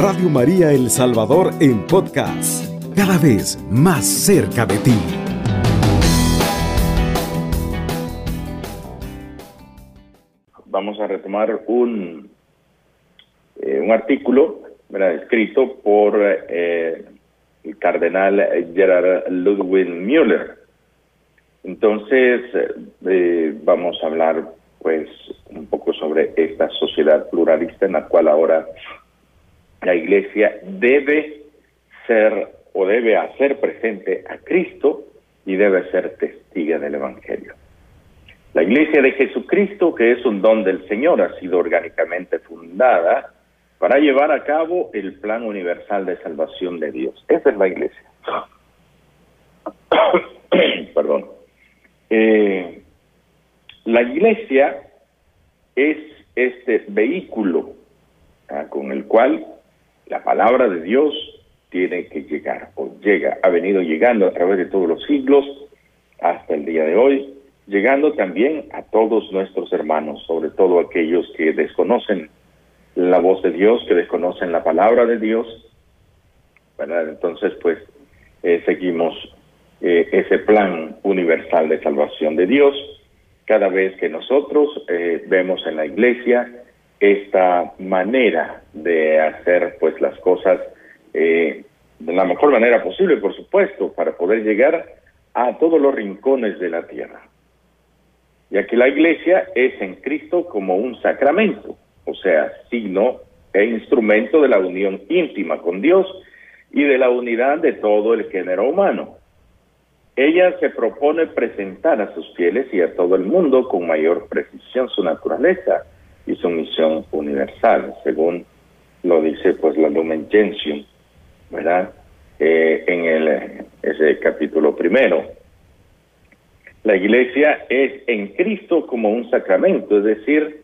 Radio María El Salvador en podcast, cada vez más cerca de ti. Vamos a retomar un, eh, un artículo escrito por eh, el cardenal Gerard Ludwig Müller. Entonces, eh, vamos a hablar pues un poco sobre esta sociedad pluralista en la cual ahora la iglesia debe ser o debe hacer presente a Cristo y debe ser testiga del Evangelio. La iglesia de Jesucristo, que es un don del Señor, ha sido orgánicamente fundada para llevar a cabo el plan universal de salvación de Dios. Esa es la iglesia. Perdón. Eh, la iglesia es este vehículo ¿ah? con el cual la palabra de Dios tiene que llegar o llega, ha venido llegando a través de todos los siglos hasta el día de hoy, llegando también a todos nuestros hermanos, sobre todo aquellos que desconocen la voz de Dios, que desconocen la palabra de Dios. Entonces, pues, eh, seguimos eh, ese plan universal de salvación de Dios cada vez que nosotros eh, vemos en la iglesia esta manera de hacer pues las cosas de la mejor manera posible, por supuesto, para poder llegar a todos los rincones de la tierra. Ya que la iglesia es en Cristo como un sacramento o sea, signo e instrumento de la unión íntima con Dios y de la unidad de todo el género humano. Ella se propone presentar a sus fieles y a todo el mundo con mayor precisión su naturaleza y su misión universal, según lo dice pues la Lumen Gentium, ¿verdad? Eh, en el, ese capítulo primero. La iglesia es en Cristo como un sacramento, es decir,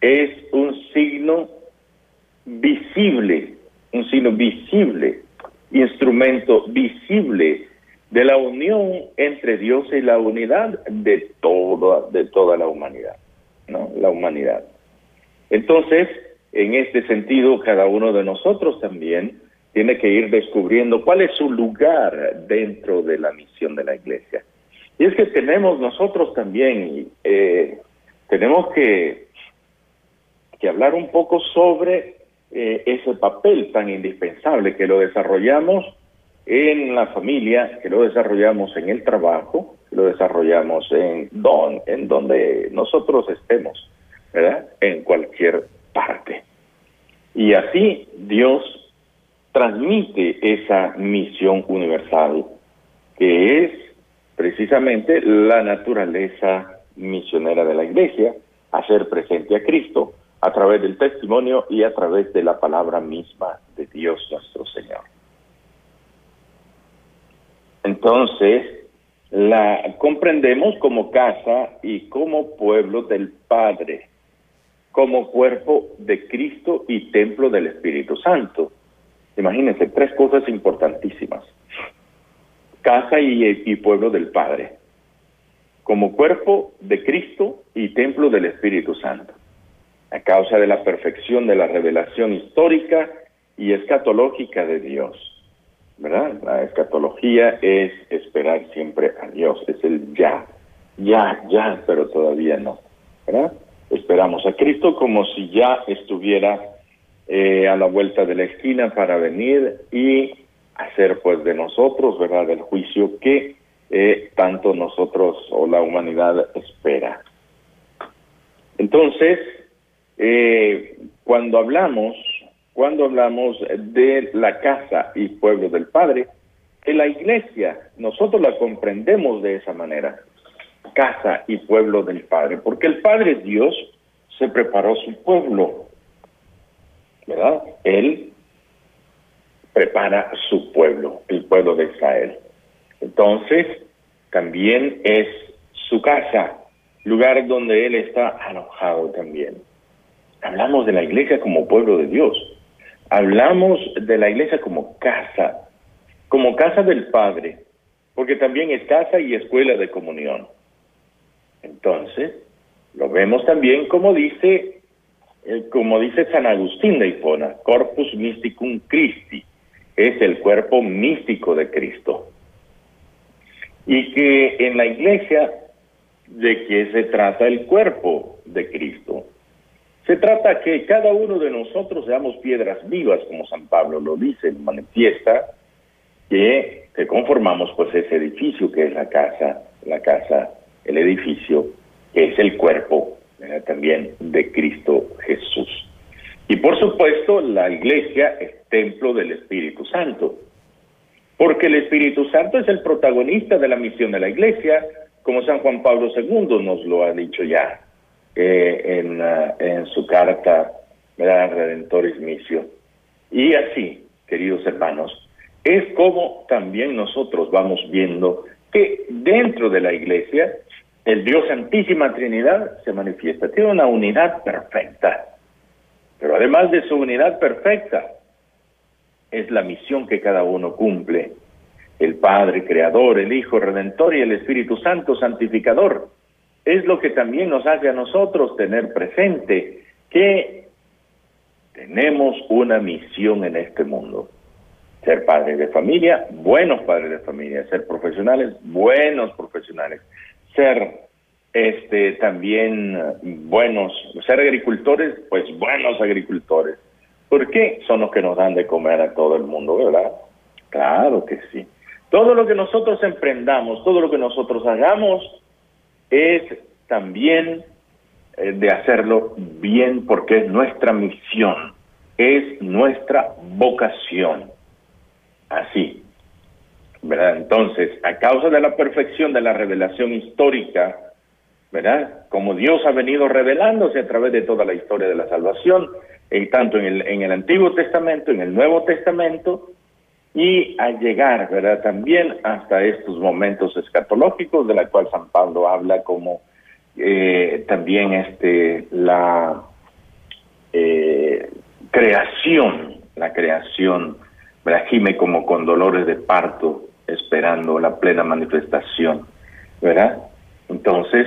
es un signo visible, un signo visible, instrumento visible de la unión entre Dios y la unidad de toda, de toda la humanidad, ¿no? La humanidad. Entonces, en este sentido, cada uno de nosotros también tiene que ir descubriendo cuál es su lugar dentro de la misión de la iglesia. Y es que tenemos nosotros también, eh, tenemos que hablar un poco sobre eh, ese papel tan indispensable que lo desarrollamos en la familia, que lo desarrollamos en el trabajo, que lo desarrollamos en, don, en donde nosotros estemos, En cualquier parte. Y así Dios transmite esa misión universal, que es precisamente la naturaleza misionera de la iglesia, hacer presente a Cristo, a través del testimonio y a través de la palabra misma de Dios nuestro Señor. Entonces, la comprendemos como casa y como pueblo del Padre, como cuerpo de Cristo y templo del Espíritu Santo. Imagínense, tres cosas importantísimas. Casa y, pueblo del Padre, como cuerpo de Cristo y templo del Espíritu Santo a causa de la perfección de la revelación histórica y escatológica de Dios. ¿Verdad? La escatología es esperar siempre a Dios, es el ya, ya, ya, pero todavía no. ¿Verdad? Esperamos a Cristo como si ya estuviera eh, a la vuelta de la esquina para venir y hacer pues de nosotros, ¿verdad?, el juicio que eh, tanto nosotros o la humanidad espera. Entonces, eh, cuando hablamos, cuando hablamos de la casa y pueblo del Padre, en la iglesia nosotros la comprendemos de esa manera, casa y pueblo del Padre, porque el Padre Dios se preparó su pueblo, ¿verdad? Él prepara su pueblo, el pueblo de Israel. Entonces, también es su casa, lugar donde Él está alojado también. Hablamos de la iglesia como pueblo de Dios. Hablamos de la iglesia como casa, como casa del Padre, porque también es casa y escuela de comunión. Entonces, lo vemos también como dice eh, como dice San Agustín de Hipona, corpus mysticum Christi, es el cuerpo místico de Cristo. Y que en la iglesia, ¿de qué se trata el cuerpo de Cristo? Se trata que cada uno de nosotros seamos piedras vivas, como San Pablo lo dice, manifiesta, que, que conformamos pues ese edificio que es la casa, la casa, el edificio, que es el cuerpo también de Cristo Jesús. Y por supuesto, la iglesia es templo del Espíritu Santo, porque el Espíritu Santo es el protagonista de la misión de la iglesia, como San Juan Pablo II nos lo ha dicho ya eh, en, en, su carta Redentoris Missio. Y así, queridos hermanos, es como también nosotros vamos viendo que dentro de la iglesia el Dios Santísima Trinidad se manifiesta, tiene una unidad perfecta. Pero además de su unidad perfecta, es la misión que cada uno cumple. El Padre Creador, el Hijo Redentor y el Espíritu Santo Santificador. Es lo que también nos hace a nosotros tener presente que tenemos una misión en este mundo. Ser padres de familia, buenos padres de familia, ser profesionales, buenos profesionales, ser este también buenos, ser agricultores, pues buenos agricultores. ¿Por qué? Son los que nos dan de comer a todo el mundo, ¿verdad? Claro que sí. Todo lo que nosotros emprendamos, todo lo que nosotros hagamos, es también eh, de hacerlo bien porque es nuestra misión, es nuestra vocación. Así, Entonces, a causa de la perfección de la revelación histórica, ¿verdad? Como Dios ha venido revelándose a través de toda la historia de la salvación, y tanto en el, en el Antiguo Testamento, en el Nuevo Testamento, y a llegar, ¿verdad? También hasta estos momentos escatológicos, de la cual San Pablo habla como eh, también este la eh, creación, la creación, ¿verdad? Gime como con dolores de parto esperando la plena manifestación, ¿verdad? Entonces,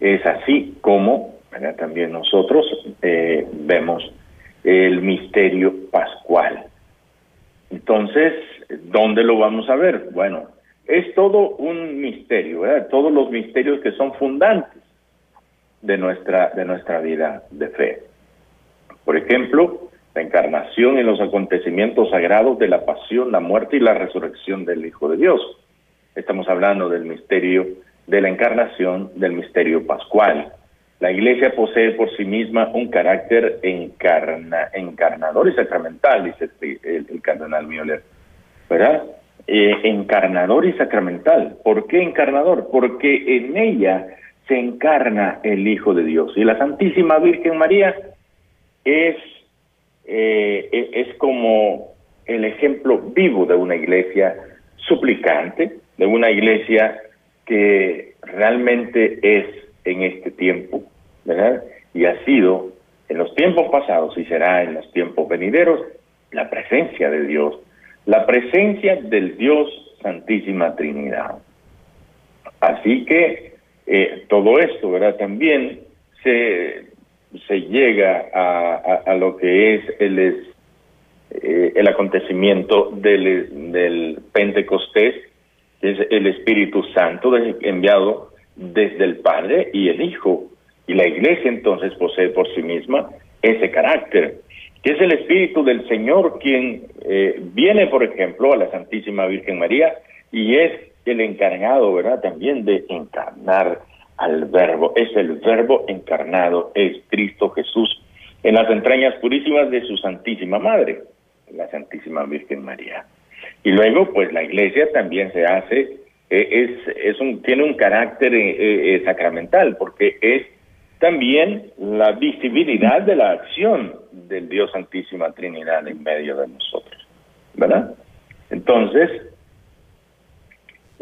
es así como también nosotros eh, vemos el misterio pascual. Entonces, ¿dónde lo vamos a ver? Bueno, es todo un misterio, ¿verdad? Todos los misterios que son fundantes de nuestra, de nuestra vida de fe. Por ejemplo, la encarnación en los acontecimientos sagrados de la pasión, la muerte y la resurrección del Hijo de Dios. Estamos hablando del misterio de la encarnación, del misterio pascual. La Iglesia posee por sí misma un carácter encarna, encarnador y sacramental, dice el, cardenal Müller, ¿verdad? Eh, encarnador y sacramental. ¿Por qué encarnador? Porque en ella se encarna el Hijo de Dios. Y la Santísima Virgen María es eh, e-, es como el ejemplo vivo de una iglesia suplicante, de una iglesia que realmente es en este tiempo, ¿verdad? Y ha sido en los tiempos pasados y será en los tiempos venideros la presencia de Dios, la presencia del Dios Santísima Trinidad. Así que eh, todo esto, ¿verdad? También se se llega a, a, lo que es el, eh, el acontecimiento del, del Pentecostés, que es el Espíritu Santo enviado desde el Padre y el Hijo. Y la Iglesia entonces posee por sí misma ese carácter, que es el Espíritu del Señor quien eh, viene, por ejemplo, a la Santísima Virgen María y es el encargado, ¿verdad?, también de encarnar al verbo, es el verbo encarnado, es Cristo Jesús en las entrañas purísimas de su Santísima Madre, la Santísima Virgen María. Y luego, pues la iglesia también se hace, eh, es, es un, tiene un carácter eh, eh, sacramental, porque es también la visibilidad de la acción del Dios Santísima Trinidad en medio de nosotros, ¿verdad? Entonces,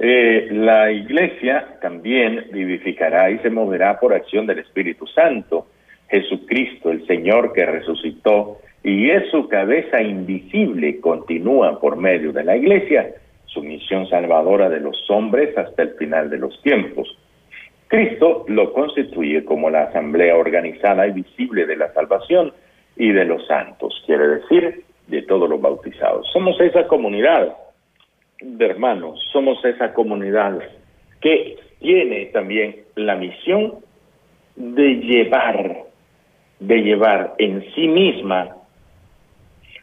eh, la iglesia también vivificará y se moverá por acción del Espíritu Santo. Jesucristo, el Señor que resucitó y es su cabeza invisible, continúa por medio de la iglesia su misión salvadora de los hombres hasta el final de los tiempos. Cristo lo constituye como la asamblea organizada y visible de la salvación y de los santos, quiere decir, de todos los bautizados. Somos esa comunidad de hermanos, somos esa comunidad que tiene también la misión de llevar, de llevar en sí misma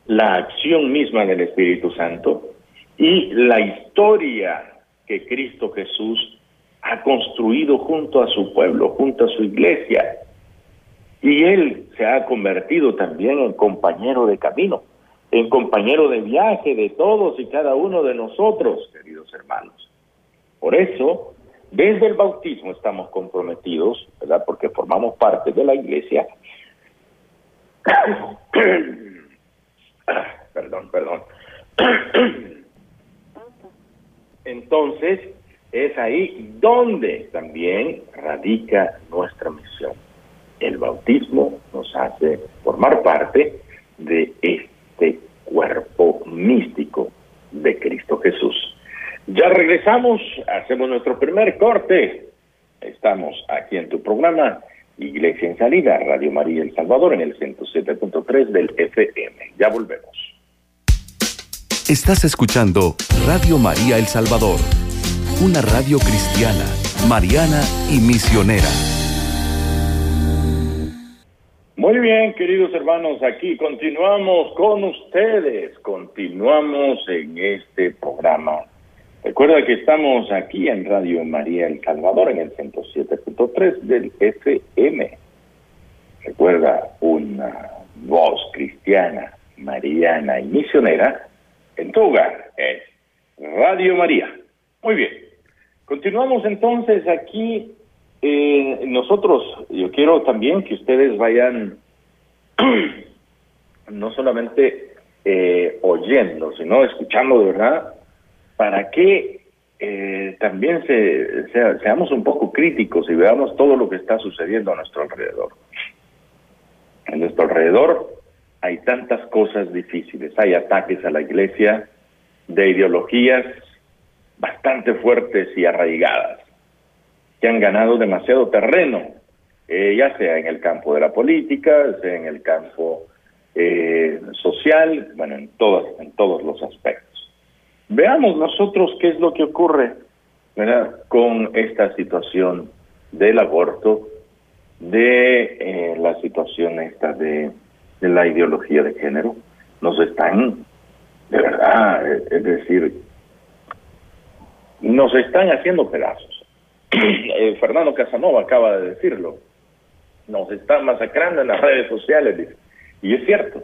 la acción misma del Espíritu Santo y la historia que Cristo Jesús ha construido junto a su pueblo, junto a su iglesia. Y Él se ha convertido también en compañero de camino, en compañero de viaje de todos y cada uno de nosotros, queridos hermanos. Por eso, desde el bautismo estamos comprometidos, ¿verdad? Porque formamos parte de la iglesia. perdón, perdón. Entonces, es ahí donde también radica nuestra misión. El bautismo nos hace formar parte de este cuerpo místico de Cristo Jesús. Ya regresamos, hacemos nuestro primer corte. Estamos aquí en tu programa Iglesia en Salida, Radio María El Salvador en el 107.3 del FM. Ya volvemos. Estás escuchando Radio María El Salvador, una radio cristiana, mariana y misionera. Muy bien, queridos hermanos, aquí continuamos con ustedes, continuamos en este programa Recuerda que estamos aquí en Radio María El Salvador en el 107.3 del FM. Recuerda una voz cristiana, mariana y misionera en tu hogar. Es Radio María. Muy bien. Continuamos entonces aquí. Eh, nosotros, yo quiero también que ustedes vayan no solamente eh, oyendo, sino escuchando de verdad para que eh, también se, seamos un poco críticos y veamos todo lo que está sucediendo a nuestro alrededor. A nuestro alrededor hay tantas cosas difíciles, hay ataques a la iglesia de ideologías bastante fuertes y arraigadas, que han ganado demasiado terreno, eh, ya sea en el campo de la política, sea en el campo eh, social, bueno, en todos, en todos los aspectos. Veamos nosotros qué es lo que ocurre con esta situación del aborto, de eh, la situación esta de, la ideología de género. Nos están, de verdad, es decir, nos están haciendo pedazos. Eh, Fernando Casanova acaba de decirlo. Nos están masacrando en las redes sociales. Y es cierto.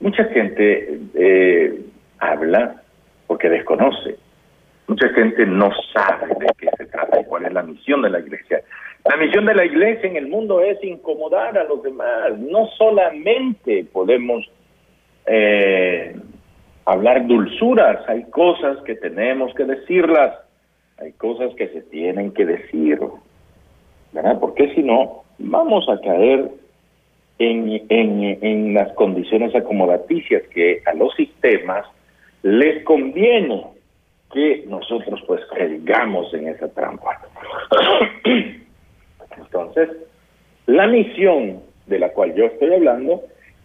Mucha gente habla porque desconoce. Mucha gente no sabe de qué se trata y cuál es la misión de la iglesia. La misión de la iglesia en el mundo es incomodar a los demás. No solamente podemos eh, hablar dulzuras, hay cosas que tenemos que decirlas, hay cosas que se tienen que decir, ¿verdad? Porque si no, vamos a caer en, en, en las condiciones acomodaticias que a los sistemas les conviene que nosotros pues caigamos en esa trampa. Entonces, la misión de la cual yo estoy hablando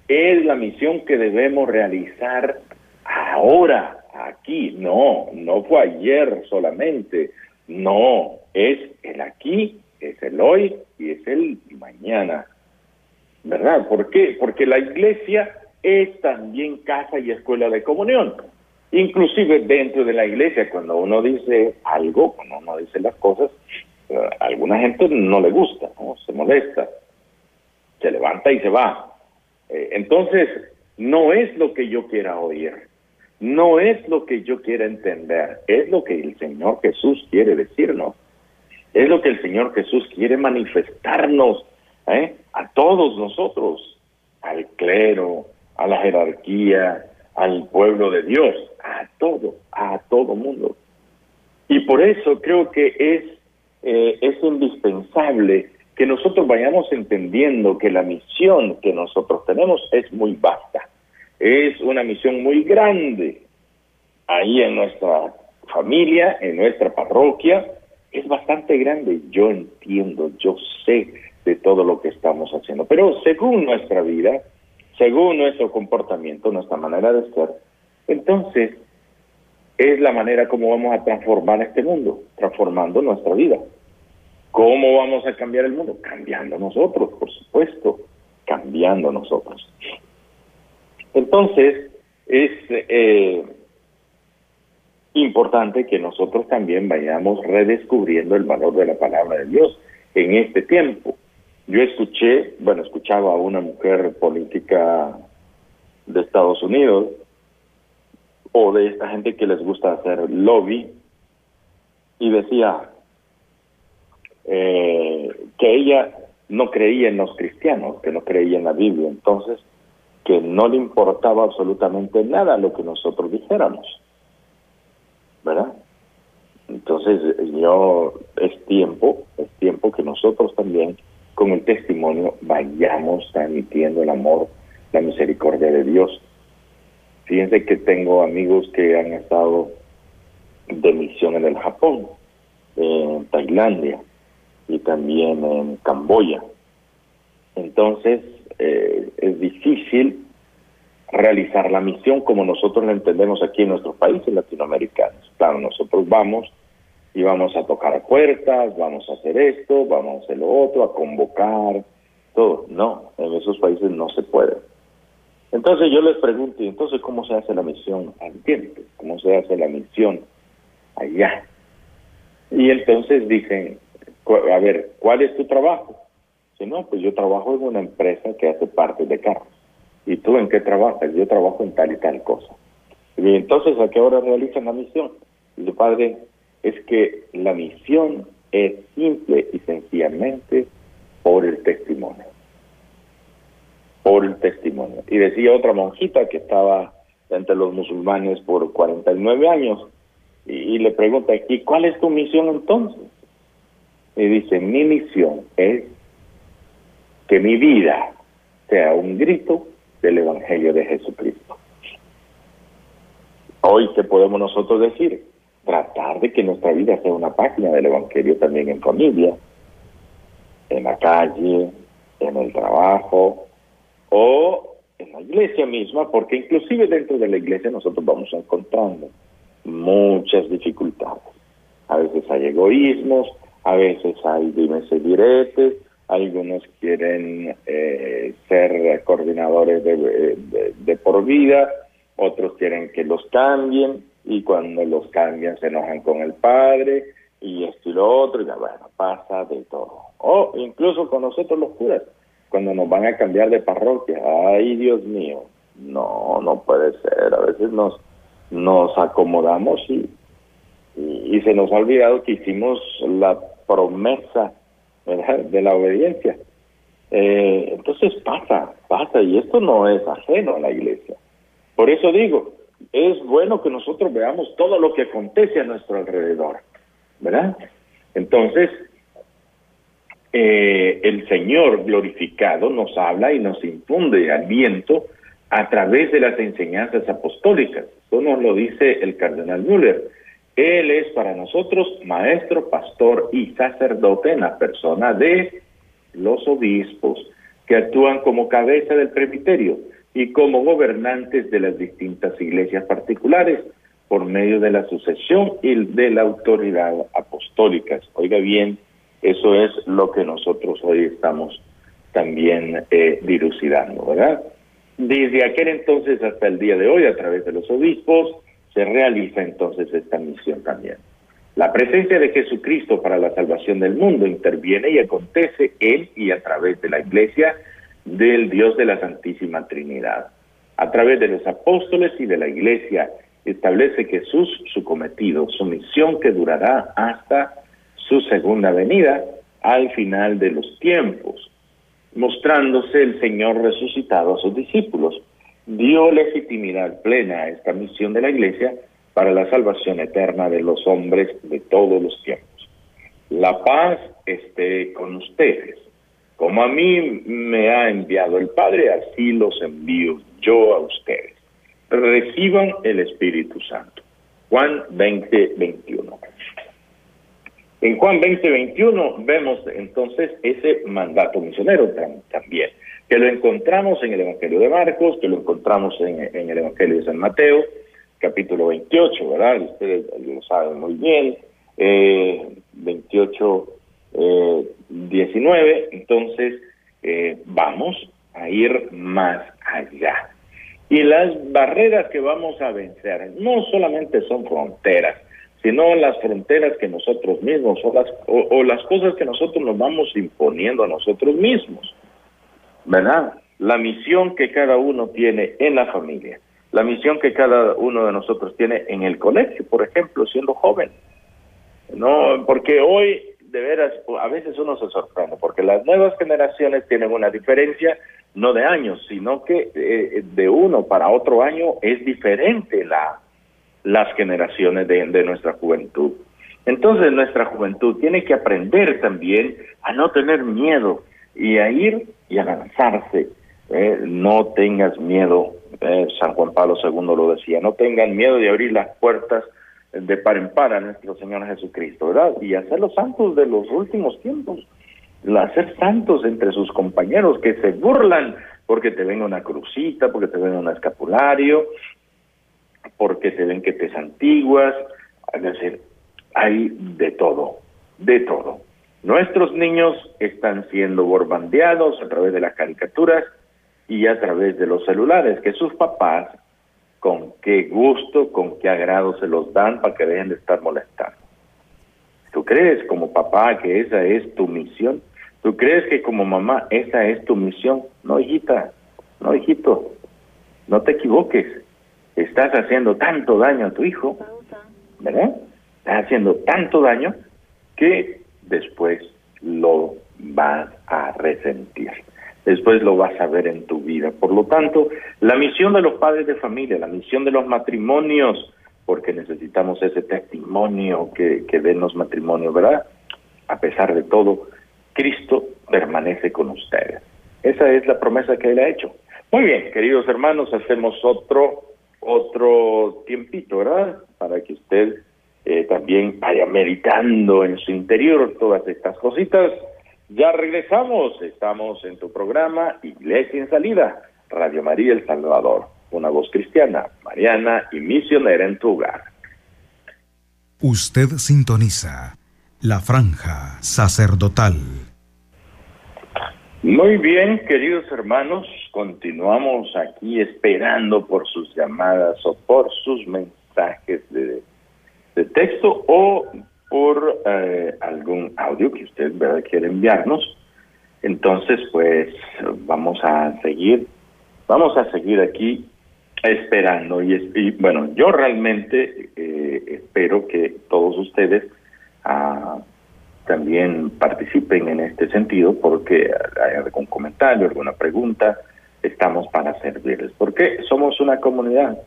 es la misión que debemos realizar ahora, aquí. No, no fue ayer solamente. No, es el aquí, es el hoy y es el mañana. ¿Verdad? ¿Por qué? Porque la iglesia es también casa y escuela de comunión. Inclusive dentro de la iglesia, cuando uno dice algo, cuando uno dice las cosas, eh, a alguna gente no le gusta, se molesta, se levanta y se va. Eh, entonces, no es lo que yo quiera oír, no es lo que yo quiera entender, es lo que el Señor Jesús quiere decirnos, es lo que el Señor Jesús quiere manifestarnos ¿eh? a todos nosotros, al clero, a la jerarquía, al pueblo de Dios, a todo, a todo mundo. Y por eso creo que es, eh, es indispensable que nosotros vayamos entendiendo que la misión que nosotros tenemos es muy vasta, es una misión muy grande ahí en nuestra familia, en nuestra parroquia, es bastante grande. Yo entiendo, yo sé de todo lo que estamos haciendo. Pero según nuestra vida, según nuestro comportamiento, nuestra manera de ser, entonces es la manera como vamos a transformar este mundo, transformando nuestra vida. ¿Cómo vamos a cambiar el mundo? Cambiando nosotros, por supuesto, cambiando nosotros. Entonces, es eh, importante que nosotros también vayamos redescubriendo el valor de la palabra de Dios en este tiempo. Yo escuché, bueno, escuchaba a una mujer política de Estados Unidos o de esta gente que les gusta hacer lobby y decía eh, que ella no creía en los cristianos, que no creía en la Biblia, entonces que no le importaba absolutamente nada lo que nosotros dijéramos, ¿verdad? Entonces yo es tiempo, es tiempo que nosotros también con el testimonio vayamos transmitiendo el amor, la misericordia de Dios. Fíjense que tengo amigos que han estado de misión en el Japón, en Tailandia y también en Camboya. Entonces, eh, es difícil realizar la misión como nosotros la entendemos aquí en nuestros países latinoamericanos. Claro, nosotros vamos y vamos a tocar puertas, vamos a hacer esto, vamos a hacer lo otro, a convocar, todo. No, en esos países no se puede. Entonces yo les pregunto, entonces cómo se hace la misión tiempo? ¿Cómo se hace la misión allá? Y entonces dicen, a ver, ¿cuál es tu trabajo? Si no, pues yo trabajo en una empresa que hace parte de carros. ¿Y tú en qué trabajas? Yo trabajo en tal y tal cosa. Y entonces, ¿a qué hora realizan la misión? Y el padre, es que la misión es simple y sencillamente por el testimonio. Por el testimonio. Y decía otra monjita que estaba entre los musulmanes por 49 años y, le pregunta, ¿y cuál es tu misión entonces? Y dice, mi misión es que mi vida sea un grito del Evangelio de Jesucristo. Hoy, ¿qué podemos nosotros decir? Tratar de que nuestra vida sea una página del Evangelio también en familia, en la calle, en el trabajo o en la iglesia misma, porque inclusive dentro de la iglesia nosotros vamos encontrando muchas dificultades. A veces hay egoísmos, a veces hay dimes y diretes, algunos quieren eh, ser coordinadores de, de, por vida, otros quieren que los cambien y cuando los cambian se enojan con el padre y esto y lo otro, y ya bueno, pasa de todo. O incluso con nosotros los curas, cuando nos van a cambiar de parroquia, ay Dios mío, no, no puede ser, a veces nos, nos acomodamos y, y se nos ha olvidado que hicimos la promesa de la obediencia. Eh, entonces pasa, pasa, y esto no es ajeno a la iglesia. Por eso digo, es bueno que nosotros veamos todo lo que acontece a nuestro alrededor, ¿verdad? Entonces, eh, el Señor glorificado nos habla y nos infunde aliento a través de las enseñanzas apostólicas. Eso nos lo dice el cardenal Müller. Él es para nosotros maestro, pastor y sacerdote en la persona de los obispos, que actúan como cabeza del presbiterio y como gobernantes de las distintas iglesias particulares por medio de la sucesión y de la autoridad apostólica. Oiga bien, eso es lo que nosotros hoy estamos también eh, dilucidando, ¿verdad? Desde aquel entonces hasta el día de hoy, a través de los obispos, se realiza entonces esta misión también. La presencia de Jesucristo para la salvación del mundo interviene y acontece en y a través de la iglesia del Dios de la Santísima Trinidad. A través de los apóstoles y de la iglesia establece Jesús su cometido, su misión que durará hasta su segunda venida al final de los tiempos, mostrándose el Señor resucitado a sus discípulos dio legitimidad plena a esta misión de la Iglesia para la salvación eterna de los hombres de todos los tiempos. La paz esté con ustedes. Como a mí me ha enviado el Padre, así los envío yo a ustedes. Reciban el Espíritu Santo. Juan 20, 21. En Juan 20, 21 vemos entonces ese mandato misionero también, que lo encontramos en el Evangelio de Marcos, que lo encontramos en, el Evangelio de San Mateo, capítulo 28, ¿verdad? Ustedes lo saben muy bien, eh, 28, 19, eh, entonces eh, vamos a ir más allá. Y las barreras que vamos a vencer no solamente son fronteras, sino las fronteras que nosotros mismos o las, o, las cosas que nosotros nos vamos imponiendo a nosotros mismos. ¿Verdad? La misión que cada uno tiene en la familia, la misión que cada uno de nosotros tiene en el colegio, por ejemplo, siendo joven. No, porque hoy de veras a veces uno se sorprende, porque las nuevas generaciones tienen una diferencia no de años, sino que eh, de uno para otro año es diferente la las generaciones de, nuestra juventud. Entonces nuestra juventud tiene que aprender también a no tener miedo y a ir y a lanzarse. ¿eh? no tengas miedo, ¿eh? San Juan Pablo II lo decía, no tengan miedo de abrir las puertas de par en par a nuestro Señor Jesucristo, ¿verdad? Y hacer los santos de los últimos tiempos, hacer santos entre sus compañeros que se burlan porque te venga una crucita, porque te venga un escapulario, porque se ven que te santiguas, es decir, hay de todo, de todo. Nuestros niños están siendo borbandeados a través de las caricaturas y a través de los celulares, que sus papás con qué gusto, con qué agrado se los dan para que dejen de estar molestando. ¿Tú crees como papá que esa es tu misión? ¿Tú crees que como mamá esa es tu misión? No, hijita, no, hijito, no te equivoques estás haciendo tanto daño a tu hijo, ¿verdad? Estás haciendo tanto daño que después lo vas a resentir. Después lo vas a ver en tu vida. Por lo tanto, la misión de los padres de familia, la misión de los matrimonios, porque necesitamos ese testimonio que, den los matrimonios, ¿verdad? A pesar de todo, Cristo permanece con ustedes. Esa es la promesa que Él ha hecho. Muy bien, queridos hermanos, hacemos otro otro tiempito, ¿verdad? Para que usted eh, también vaya meditando en su interior todas estas cositas. Ya regresamos, estamos en tu programa Iglesia en Salida, Radio María El Salvador, una voz cristiana, mariana y misionera en tu hogar. Usted sintoniza la franja sacerdotal. Muy bien, queridos hermanos, continuamos aquí esperando por sus llamadas o por sus mensajes de, texto o por eh, algún audio que usted ¿verdad? quiere enviarnos. Entonces, pues vamos a seguir, vamos a seguir aquí esperando y, bueno, yo realmente eh, espero que todos ustedes ah, también participen en este sentido porque hay algún comentario, alguna pregunta, estamos para servirles. Porque somos una comunidad,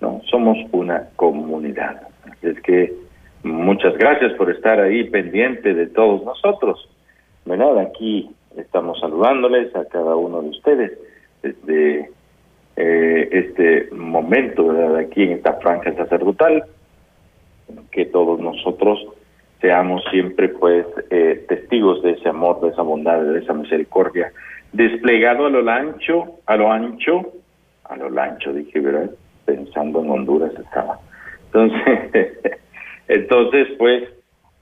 ¿no? Somos una comunidad. Es que muchas gracias por estar ahí pendiente de todos nosotros. ¿Verdad? Aquí estamos saludándoles a cada uno de ustedes desde eh, este momento, ¿verdad? Aquí en esta franja sacerdotal, que todos nosotros seamos siempre pues eh, testigos de ese amor, de esa bondad, de esa misericordia, desplegado a lo ancho, a lo ancho, a lo ancho, dije, ¿verdad? Pensando en Honduras estaba. Entonces, entonces pues,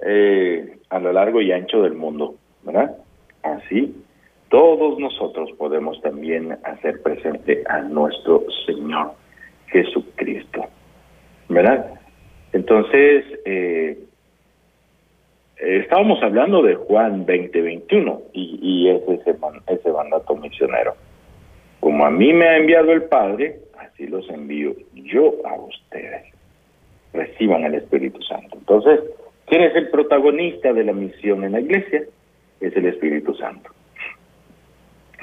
eh, a lo largo y ancho del mundo, ¿verdad? Así, todos nosotros podemos también hacer presente a nuestro Señor Jesucristo, ¿verdad? Entonces, eh, estábamos hablando de Juan 2021 y, y es ese, ese mandato misionero. Como a mí me ha enviado el Padre, así los envío yo a ustedes. Reciban el Espíritu Santo. Entonces, ¿quién es el protagonista de la misión en la iglesia? Es el Espíritu Santo.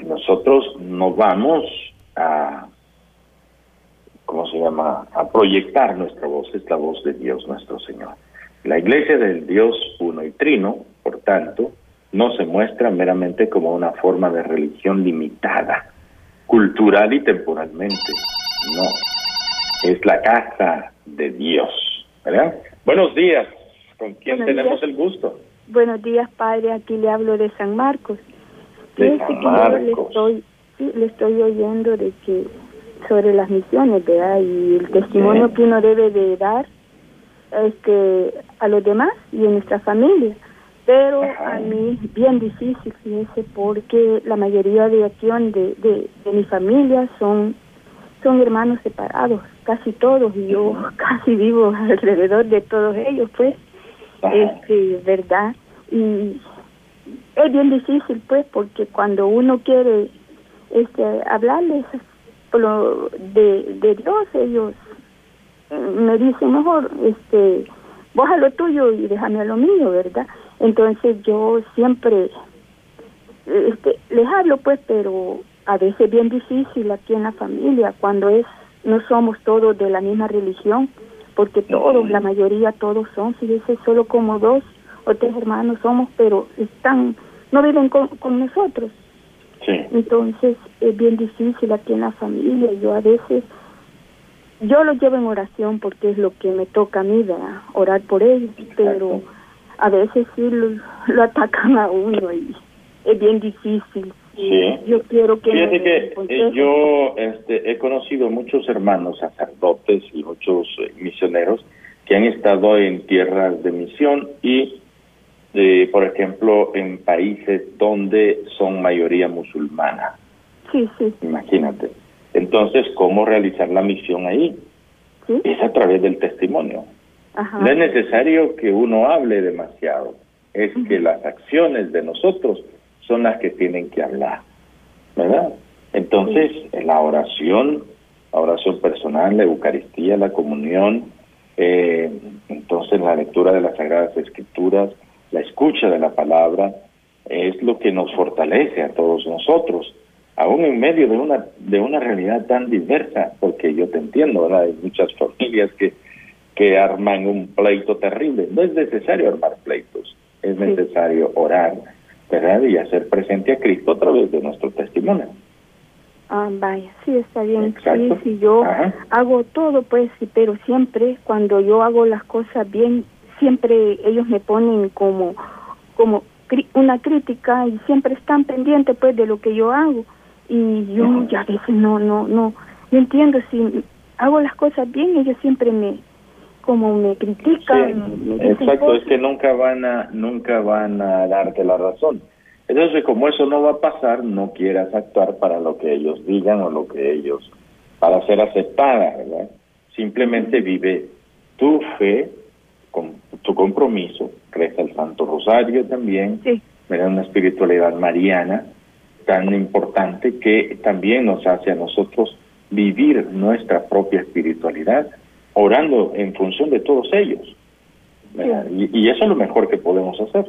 Nosotros no vamos a, ¿cómo se llama?, a proyectar nuestra voz, es la voz de Dios nuestro Señor. La iglesia del Dios uno y trino, por tanto, no se muestra meramente como una forma de religión limitada, cultural y temporalmente. No, es la casa de Dios. ¿verdad? Buenos días. ¿Con quién tenemos el gusto? Buenos días, padre. Aquí le hablo de San Marcos. De San Marcos. Le estoy, sí, le estoy oyendo de que sobre las misiones, ¿verdad? Y el testimonio que uno debe de dar este, a los demás y en nuestra familia. Pero a mí bien difícil, fíjese, porque la mayoría de de, de, de mi familia son son hermanos separados, casi todos, y yo casi vivo alrededor de todos ellos, pues, este, ¿verdad? Y es bien difícil, pues, porque cuando uno quiere este, hablarles de, de Dios, ellos eh, me dicen mejor, este, vos a lo tuyo y déjame a lo mío, ¿verdad? Entonces yo siempre este, les hablo, pues, pero a veces bien difícil aquí en la familia, cuando es no somos todos de la misma religión, porque todos, la mayoría, todos son, fíjese, solo como dos o tres hermanos somos, pero están, no viven con, con nosotros. Sí. Entonces es bien difícil aquí en la familia, yo a veces, yo lo llevo en oración porque es lo que me toca a mí, ¿verdad? orar por ellos, pero a veces sí lo, lo atacan a uno y es bien difícil. Sí. Yo quiero que... Fíjate que eh, yo este, he conocido muchos hermanos sacerdotes y muchos eh, misioneros que han estado en tierras de misión y, eh, por ejemplo, en países donde son mayoría musulmana. Sí, sí. Imagínate. Entonces, ¿cómo realizar la misión ahí? ¿Sí? Es a través del testimonio. Ajá. No es necesario que uno hable demasiado, es que las acciones de nosotros son las que tienen que hablar, ¿verdad? Entonces, en la oración, la oración personal, la Eucaristía, la comunión, eh, entonces la lectura de las Sagradas Escrituras, la escucha de la palabra, es lo que nos fortalece a todos nosotros, aún en medio de una, de una realidad tan diversa, porque yo te entiendo, ¿verdad? Hay muchas familias que, que arman un pleito terrible. No es necesario armar pleitos, es necesario orar, ¿verdad? Y hacer presente a Cristo a través de nuestro testimonio. Ah, vaya, sí, está bien. Exacto. Sí, sí, yo Ajá. hago todo, pues, sí, pero siempre cuando yo hago las cosas bien, siempre ellos me ponen como, como una crítica y siempre están pendientes, pues, de lo que yo hago. Y yo ya a veces no, no, no, no entiendo si hago las cosas bien, ellos siempre me, como me critican. Sí, me dicen exacto, es que nunca van a nunca van a darte la razón. Entonces, como eso no va a pasar, no quieras actuar para lo que ellos digan o lo que ellos para ser aceptada, ¿verdad? Simplemente vive tu fe, con tu compromiso, reza el Santo Rosario también, Sí, ¿verdad? Una espiritualidad mariana tan importante que también nos hace a nosotros vivir nuestra propia espiritualidad, orando en función de todos ellos. ¿verdad? Y, y eso es lo mejor que podemos hacer.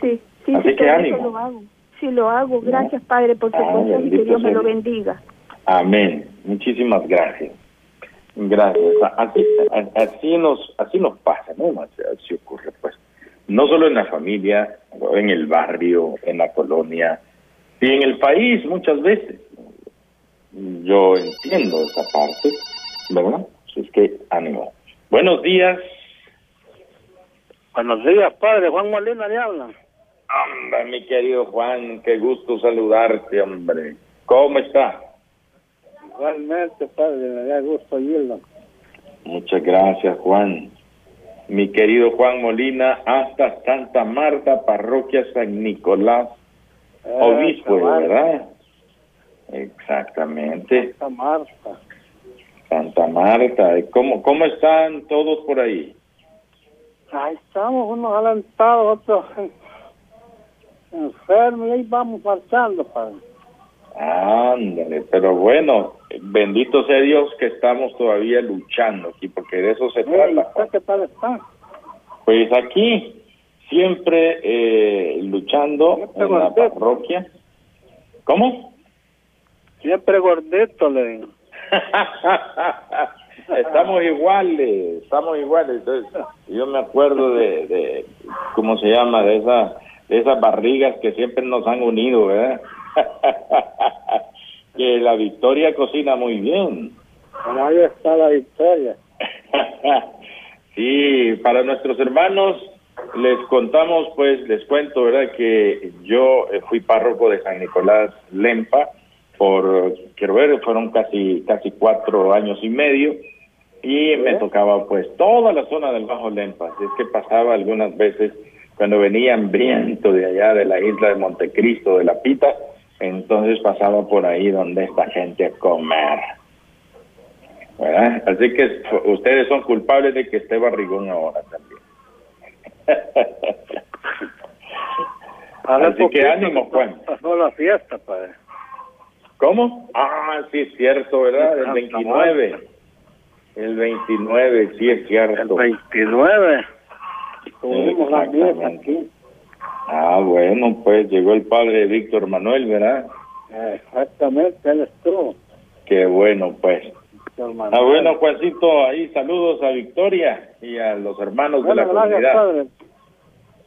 sí, sí, Así sí, que ánimo. eso lo hago. Sí, lo hago. Gracias, Padre, por su Ah, y que Dios me lo bendiga. Amén. Muchísimas gracias. Gracias. Así, así nos así nos pasa, ¿no? Así ocurre, pues. No solo en la familia, en el barrio, en la colonia, y en el país muchas veces. Yo entiendo esa parte, ¿verdad? Así es que ánimo. Buenos días. Buenos días, padre. Juan Molina le habla. Hombre, mi querido Juan, qué gusto saludarte, hombre. ¿Cómo está? Igualmente, padre, me da gusto oírlo. Muchas gracias, Juan. Mi querido Juan Molina, hasta Santa Marta, parroquia San Nicolás, obispo, cabal, ¿verdad? Exactamente, Santa Marta. Santa Marta. ¿Y ¿Cómo, ¿Cómo están todos por ahí? Ahí estamos, unos alentados, otros enfermos, y ahí vamos marchando, padre. Ándale, pero bueno, bendito sea Dios que estamos todavía luchando aquí, porque de eso se Eh, ¿Y trata. qué tal está? Pues aquí, siempre eh, luchando Siempre en la parroquia. ¿Cómo? Siempre gordito, le digo. estamos iguales, estamos iguales. Entonces, yo me acuerdo de, de ¿cómo se llama? De esas, de esas barrigas que siempre nos han unido, ¿verdad? que la Victoria cocina muy bien. Ahí está la victoria. sí, para nuestros hermanos les contamos, pues, les cuento, ¿verdad? Que yo eh, fui párroco de San Nicolás Lempa por, quiero ver, fueron casi, casi cuatro años y medio y me tocaba, pues, toda la zona del Bajo Lempa. Así es que pasaba algunas veces cuando venía hambriento de allá de la isla de Montecristo, de La Pita, entonces pasaba por ahí donde esta gente a comer. ¿Verdad? Así que ustedes son culpables de que esté barrigón ahora también. Así que ánimo, Juan. Pasó la fiesta, padre. ¿Cómo? Ah, sí, es cierto, ¿verdad? El 29. El 29, sí, es cierto. El 29. Tuvimos la fiesta aquí. Ah, bueno, pues llegó el padre Víctor Manuel, ¿verdad? Exactamente, él estuvo. Qué bueno, pues. Ah, bueno, Juancito, ahí saludos a Victoria y a los hermanos de la comunidad.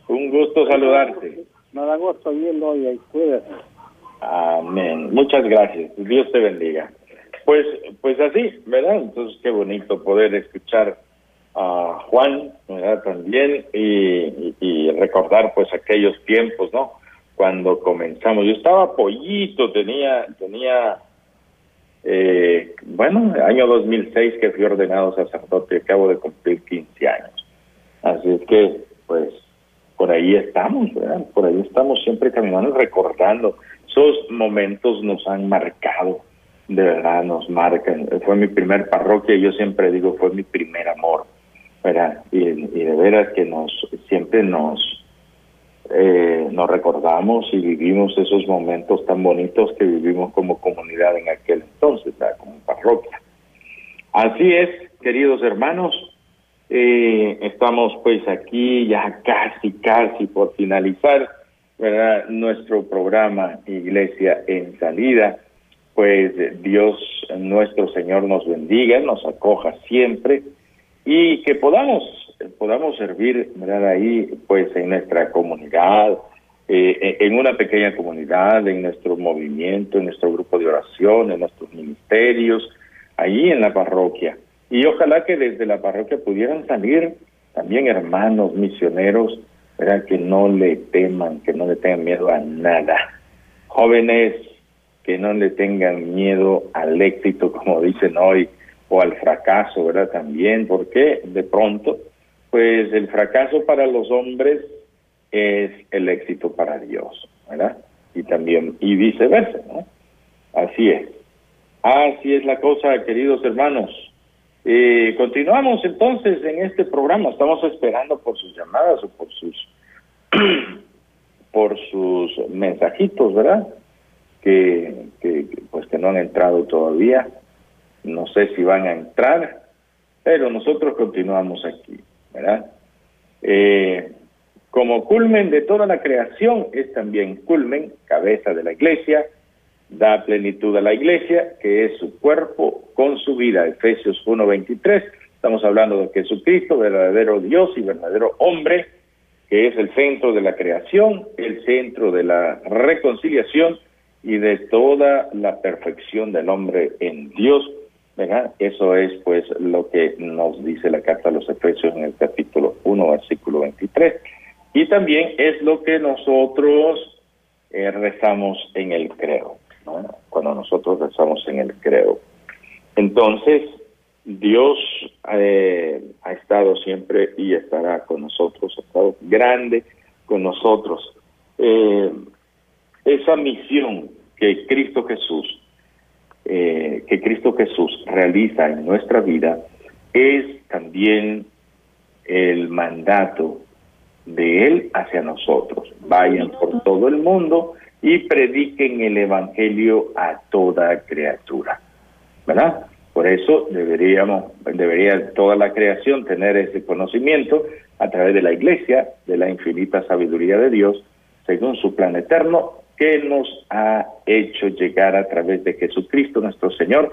Un gusto saludarte. Me da gusto verlo hoy, cuídate. Amén. Muchas gracias. Dios te bendiga. Pues, pues así, ¿verdad? Entonces, qué bonito poder escuchar a Juan, ¿verdad? También y, recordar, pues, aquellos tiempos, ¿no? Cuando comenzamos. Yo estaba pollito, tenía, tenía, eh, bueno, año 2006 que fui ordenado sacerdote, acabo de cumplir 15 años. Así es que, pues, por ahí estamos, ¿verdad? Por ahí estamos siempre caminando y recordando. Esos momentos nos han marcado, de verdad nos marcan. Fue mi primer parroquia yo siempre digo, fue mi primer amor. Y, de veras que nos, siempre nos, eh, nos recordamos y vivimos esos momentos tan bonitos que vivimos como comunidad en aquel entonces. Como parroquia. Así es, queridos hermanos, eh, estamos pues aquí ya casi, casi por finalizar, ¿verdad? Nuestro programa Iglesia en Salida. Pues Dios nuestro Señor nos bendiga, nos acoja siempre y que podamos, podamos servir, ¿verdad? Ahí pues en nuestra comunidad, eh, en una pequeña comunidad, en nuestro movimiento, en nuestro grupo de oración, en nuestros ministerios, ahí en la parroquia y ojalá que desde la parroquia pudieran salir también hermanos misioneros, ¿verdad? que no le teman, que no le tengan miedo a nada. Jóvenes que no le tengan miedo al éxito, como dicen hoy, o al fracaso, ¿verdad? También, porque de pronto, pues el fracaso para los hombres es el éxito para Dios, ¿verdad? Y también, y viceversa, ¿no? Así es. Así es la cosa, queridos hermanos. Eh, continuamos entonces en este programa. Estamos esperando por sus llamadas o por sus por sus mensajitos, ¿verdad? Que, que pues que no han entrado todavía. No sé si van a entrar, pero nosotros continuamos aquí, ¿verdad? Eh, como culmen de toda la creación es también culmen, cabeza de la iglesia, da plenitud a la iglesia, que es su cuerpo con su vida. Efesios 1.23, estamos hablando de Jesucristo, verdadero Dios y verdadero hombre, que es el centro de la creación, el centro de la reconciliación y de toda la perfección del hombre en Dios. Eso es pues lo que nos dice la carta a los Efesios en el capítulo 1, versículo 23. Y también es lo que nosotros eh, rezamos en el cuando nosotros rezamos en el creo. Entonces, Dios eh, ha estado siempre y estará con nosotros, ha estado grande con nosotros. Eh, esa misión que Cristo Jesús, eh, que Cristo Jesús realiza en nuestra vida, es también el mandato de Él hacia nosotros. Vayan por todo el mundo y prediquen el Evangelio a toda criatura. ¿Verdad? Por eso deberíamos, debería toda la creación tener ese conocimiento a través de la iglesia, de la infinita sabiduría de Dios, según su plan eterno, que nos ha hecho llegar a través de Jesucristo nuestro Señor.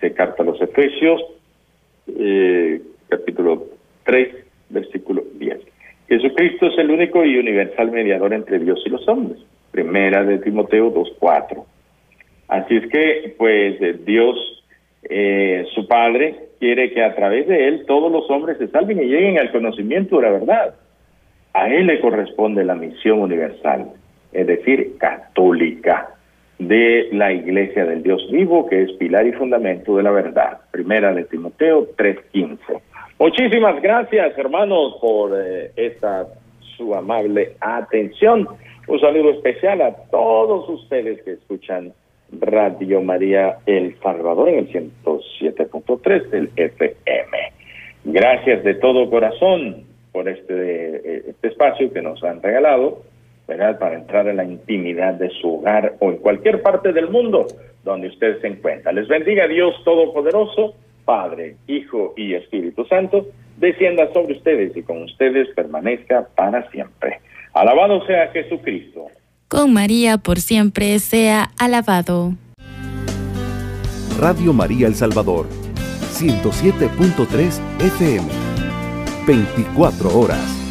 Se carta a los Efesios, eh, capítulo 3, versículo 10. Jesucristo es el único y universal mediador entre Dios y los hombres Primera de Timoteo 2.4. Así es que, pues, eh, Dios, eh, su Padre, quiere que a través de él todos los hombres se salven y lleguen al conocimiento de la verdad. A Él le corresponde la misión universal, es decir, católica, de la Iglesia del Dios vivo, que es pilar y fundamento de la verdad. Primera de Timoteo 3.15. Muchísimas gracias, hermanos, por eh, esta su amable atención. Un saludo especial a todos ustedes que escuchan Radio María El Salvador en el 107.3 del FM. Gracias de todo corazón por este, eh, este espacio que nos han regalado. Para entrar en la intimidad de su hogar o en cualquier parte del mundo donde usted se encuentra. Les bendiga Dios Todopoderoso, Padre, Hijo y Espíritu Santo, descienda sobre ustedes y con ustedes permanezca para siempre. Alabado sea Jesucristo. Con María por siempre sea alabado. Radio María El Salvador, 107.3 FM, 24 horas.